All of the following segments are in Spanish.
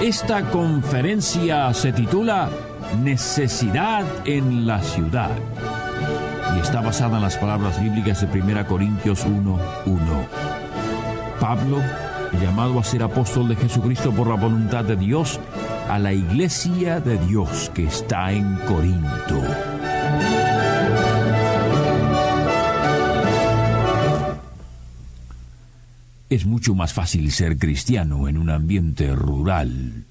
Esta conferencia se titula Necesidad en la ciudad y está basada en las palabras bíblicas de 1 Corintios 1.1. Pablo, llamado a ser apóstol de Jesucristo por la voluntad de Dios, a la iglesia de Dios que está en Corinto. Es mucho más fácil ser cristiano en un ambiente rural.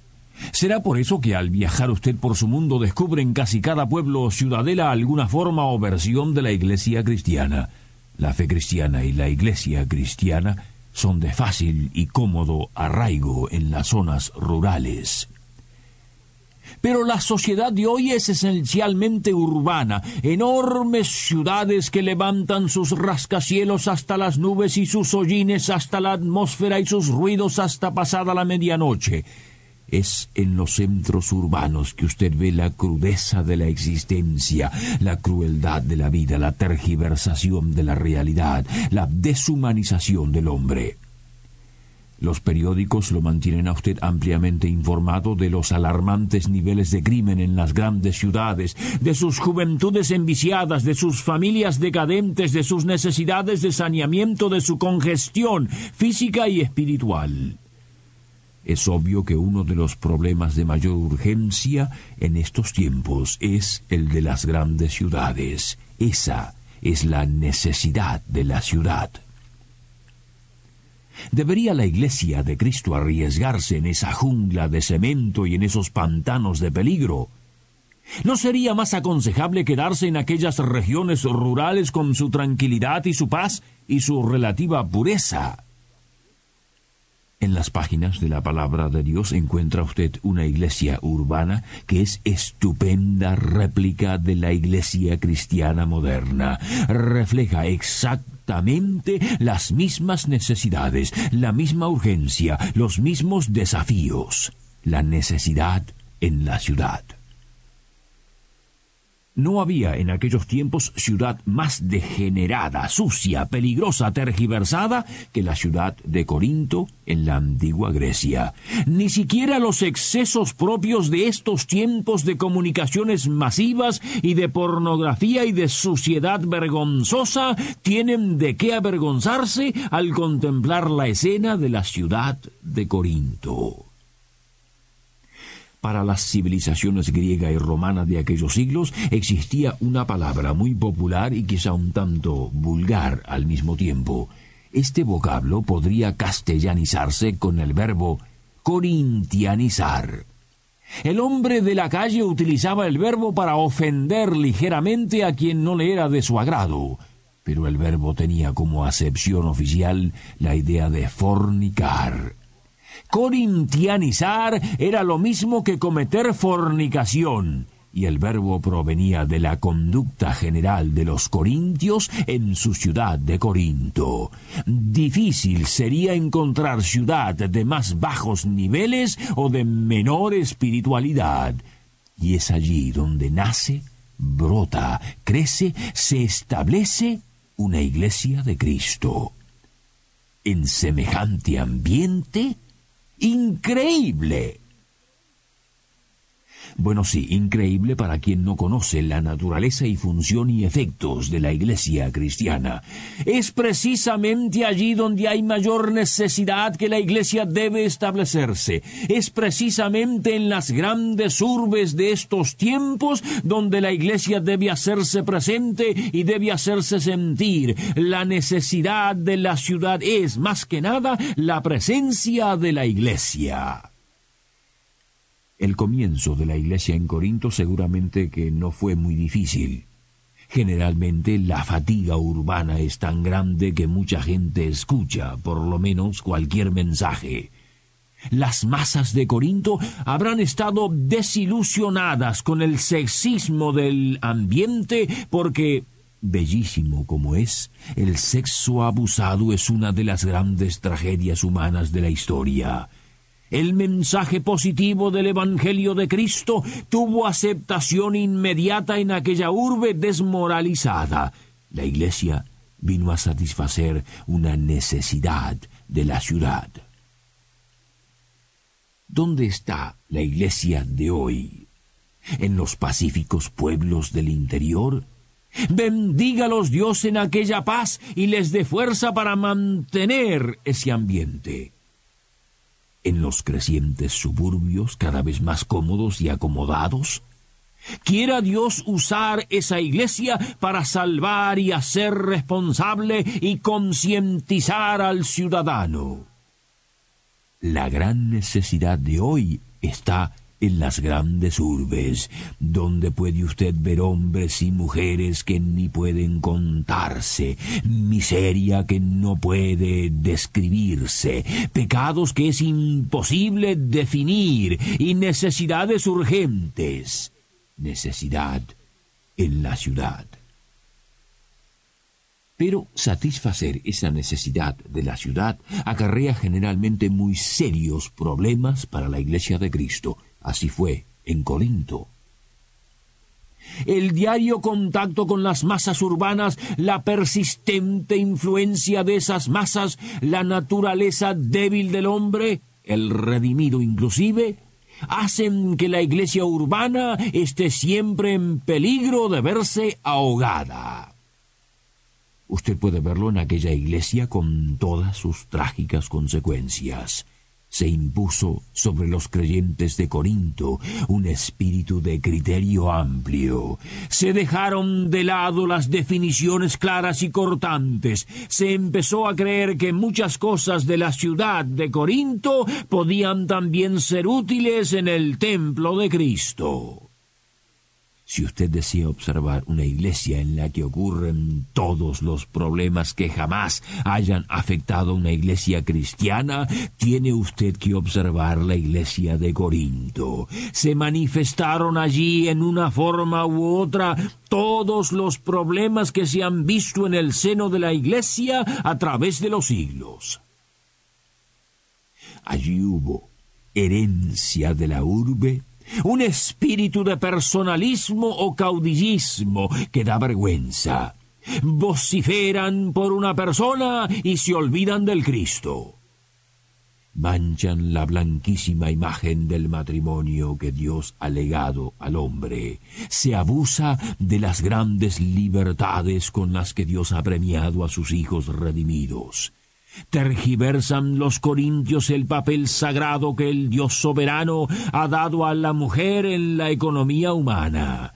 ¿Será por eso que al viajar usted por su mundo descubre en casi cada pueblo o ciudadela alguna forma o versión de la iglesia cristiana? La fe cristiana y la iglesia cristiana son de fácil y cómodo arraigo en las zonas rurales. Pero la sociedad de hoy es esencialmente urbana, enormes ciudades que levantan sus rascacielos hasta las nubes y sus hollines hasta la atmósfera y sus ruidos hasta pasada la medianoche. Es en los centros urbanos que usted ve la crudeza de la existencia, la crueldad de la vida, la tergiversación de la realidad, la deshumanización del hombre. Los periódicos lo mantienen a usted ampliamente informado de los alarmantes niveles de crimen en las grandes ciudades, de sus juventudes enviciadas, de sus familias decadentes, de sus necesidades de saneamiento, de su congestión física y espiritual. Es obvio que uno de los problemas de mayor urgencia en estos tiempos es el de las grandes ciudades. Esa es la necesidad de la ciudad. ¿Debería la Iglesia de Cristo arriesgarse en esa jungla de cemento y en esos pantanos de peligro? ¿No sería más aconsejable quedarse en aquellas regiones rurales con su tranquilidad y su paz y su relativa pureza? En las páginas de la palabra de Dios encuentra usted una iglesia urbana que es estupenda réplica de la iglesia cristiana moderna. Refleja exactamente las mismas necesidades, la misma urgencia, los mismos desafíos. La necesidad en la ciudad. No había en aquellos tiempos ciudad más degenerada, sucia, peligrosa, tergiversada que la ciudad de Corinto en la antigua Grecia. Ni siquiera los excesos propios de estos tiempos de comunicaciones masivas y de pornografía y de suciedad vergonzosa tienen de qué avergonzarse al contemplar la escena de la ciudad de Corinto para las civilizaciones griega y romana de aquellos siglos existía una palabra muy popular y quizá un tanto vulgar al mismo tiempo. Este vocablo podría castellanizarse con el verbo corintianizar. El hombre de la calle utilizaba el verbo para ofender ligeramente a quien no le era de su agrado, pero el verbo tenía como acepción oficial la idea de fornicar. Corintianizar era lo mismo que cometer fornicación, y el verbo provenía de la conducta general de los corintios en su ciudad de Corinto. Difícil sería encontrar ciudad de más bajos niveles o de menor espiritualidad, y es allí donde nace, brota, crece, se establece una iglesia de Cristo. En semejante ambiente, increíble. Bueno, sí, increíble para quien no conoce la naturaleza y función y efectos de la Iglesia cristiana. Es precisamente allí donde hay mayor necesidad que la Iglesia debe establecerse. Es precisamente en las grandes urbes de estos tiempos donde la Iglesia debe hacerse presente y debe hacerse sentir. La necesidad de la ciudad es, más que nada, la presencia de la Iglesia. El comienzo de la iglesia en Corinto seguramente que no fue muy difícil. Generalmente la fatiga urbana es tan grande que mucha gente escucha, por lo menos, cualquier mensaje. Las masas de Corinto habrán estado desilusionadas con el sexismo del ambiente porque, bellísimo como es, el sexo abusado es una de las grandes tragedias humanas de la historia. El mensaje positivo del Evangelio de Cristo tuvo aceptación inmediata en aquella urbe desmoralizada. La Iglesia vino a satisfacer una necesidad de la ciudad. ¿Dónde está la iglesia de hoy? ¿En los pacíficos pueblos del interior? Bendígalos Dios en aquella paz y les dé fuerza para mantener ese ambiente. En los crecientes suburbios cada vez más cómodos y acomodados, Quiera Dios usar esa iglesia para salvar y hacer responsable y concientizar al ciudadano. La gran necesidad de hoy está en las grandes urbes, donde puede usted ver hombres y mujeres que ni pueden contarse, miseria que no puede describirse, pecados que es imposible definir y necesidades urgentes necesidad en la ciudad. Pero satisfacer esa necesidad de la ciudad acarrea generalmente muy serios problemas para la Iglesia de Cristo. Así fue en Corinto. El diario contacto con las masas urbanas, la persistente influencia de esas masas, la naturaleza débil del hombre, el redimido inclusive, hacen que la iglesia urbana esté siempre en peligro de verse ahogada. Usted puede verlo en aquella iglesia con todas sus trágicas consecuencias se impuso sobre los creyentes de Corinto un espíritu de criterio amplio. Se dejaron de lado las definiciones claras y cortantes. Se empezó a creer que muchas cosas de la ciudad de Corinto podían también ser útiles en el templo de Cristo. Si usted desea observar una iglesia en la que ocurren todos los problemas que jamás hayan afectado a una iglesia cristiana, tiene usted que observar la iglesia de Corinto. Se manifestaron allí en una forma u otra todos los problemas que se han visto en el seno de la iglesia a través de los siglos. Allí hubo herencia de la urbe, un espíritu de personalismo o caudillismo que da vergüenza. Vociferan por una persona y se olvidan del Cristo. Manchan la blanquísima imagen del matrimonio que Dios ha legado al hombre. Se abusa de las grandes libertades con las que Dios ha premiado a sus hijos redimidos. Tergiversan los corintios el papel sagrado que el Dios soberano ha dado a la mujer en la economía humana.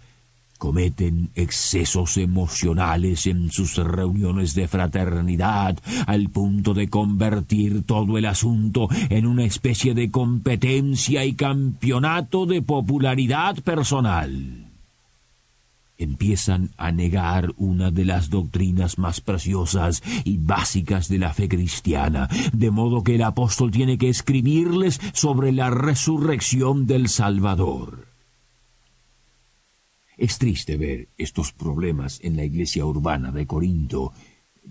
Cometen excesos emocionales en sus reuniones de fraternidad al punto de convertir todo el asunto en una especie de competencia y campeonato de popularidad personal empiezan a negar una de las doctrinas más preciosas y básicas de la fe cristiana, de modo que el apóstol tiene que escribirles sobre la resurrección del Salvador. Es triste ver estos problemas en la iglesia urbana de Corinto,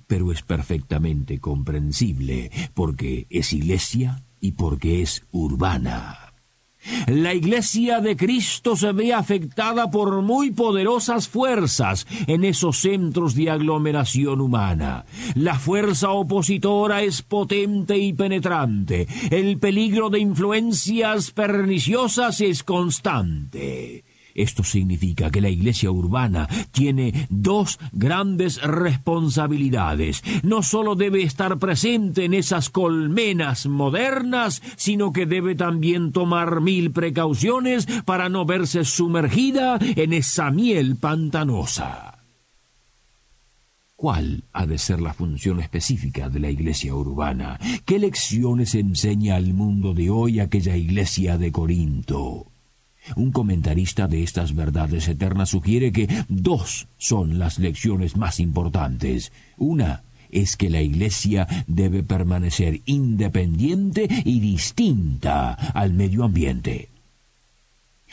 pero es perfectamente comprensible porque es iglesia y porque es urbana. La iglesia de Cristo se ve afectada por muy poderosas fuerzas en esos centros de aglomeración humana. La fuerza opositora es potente y penetrante. El peligro de influencias perniciosas es constante. Esto significa que la iglesia urbana tiene dos grandes responsabilidades. No solo debe estar presente en esas colmenas modernas, sino que debe también tomar mil precauciones para no verse sumergida en esa miel pantanosa. ¿Cuál ha de ser la función específica de la iglesia urbana? ¿Qué lecciones enseña al mundo de hoy aquella iglesia de Corinto? Un comentarista de estas verdades eternas sugiere que dos son las lecciones más importantes. Una es que la Iglesia debe permanecer independiente y distinta al medio ambiente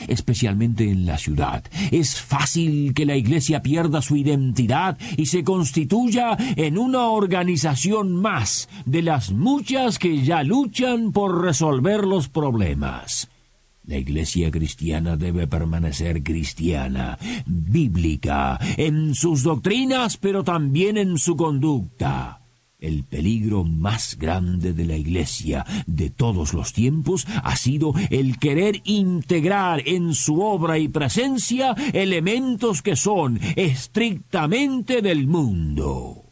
especialmente en la ciudad. Es fácil que la Iglesia pierda su identidad y se constituya en una organización más de las muchas que ya luchan por resolver los problemas. La Iglesia cristiana debe permanecer cristiana, bíblica, en sus doctrinas, pero también en su conducta. El peligro más grande de la Iglesia de todos los tiempos ha sido el querer integrar en su obra y presencia elementos que son estrictamente del mundo.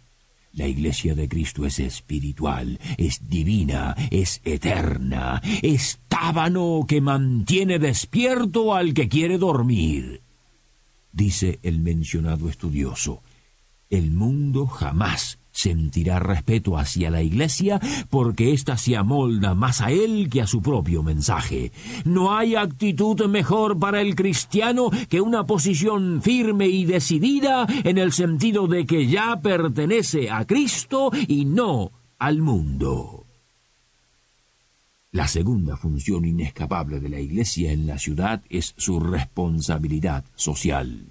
La iglesia de Cristo es espiritual, es divina, es eterna, es tábano que mantiene despierto al que quiere dormir. Dice el mencionado estudioso, el mundo jamás sentirá respeto hacia la Iglesia porque ésta se amolda más a él que a su propio mensaje. No hay actitud mejor para el cristiano que una posición firme y decidida en el sentido de que ya pertenece a Cristo y no al mundo. La segunda función inescapable de la Iglesia en la ciudad es su responsabilidad social.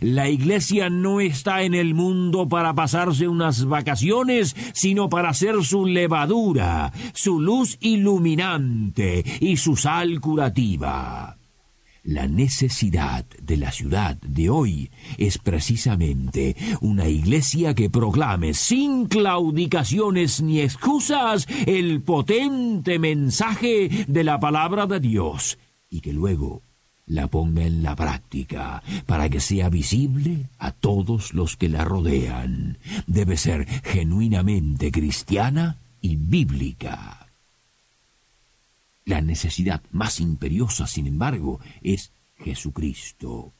La iglesia no está en el mundo para pasarse unas vacaciones, sino para ser su levadura, su luz iluminante y su sal curativa. La necesidad de la ciudad de hoy es precisamente una iglesia que proclame sin claudicaciones ni excusas el potente mensaje de la palabra de Dios y que luego la ponga en la práctica para que sea visible a todos los que la rodean. Debe ser genuinamente cristiana y bíblica. La necesidad más imperiosa, sin embargo, es Jesucristo.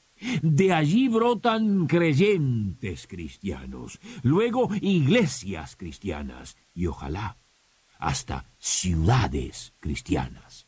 De allí brotan creyentes cristianos, luego iglesias cristianas y ojalá hasta ciudades cristianas.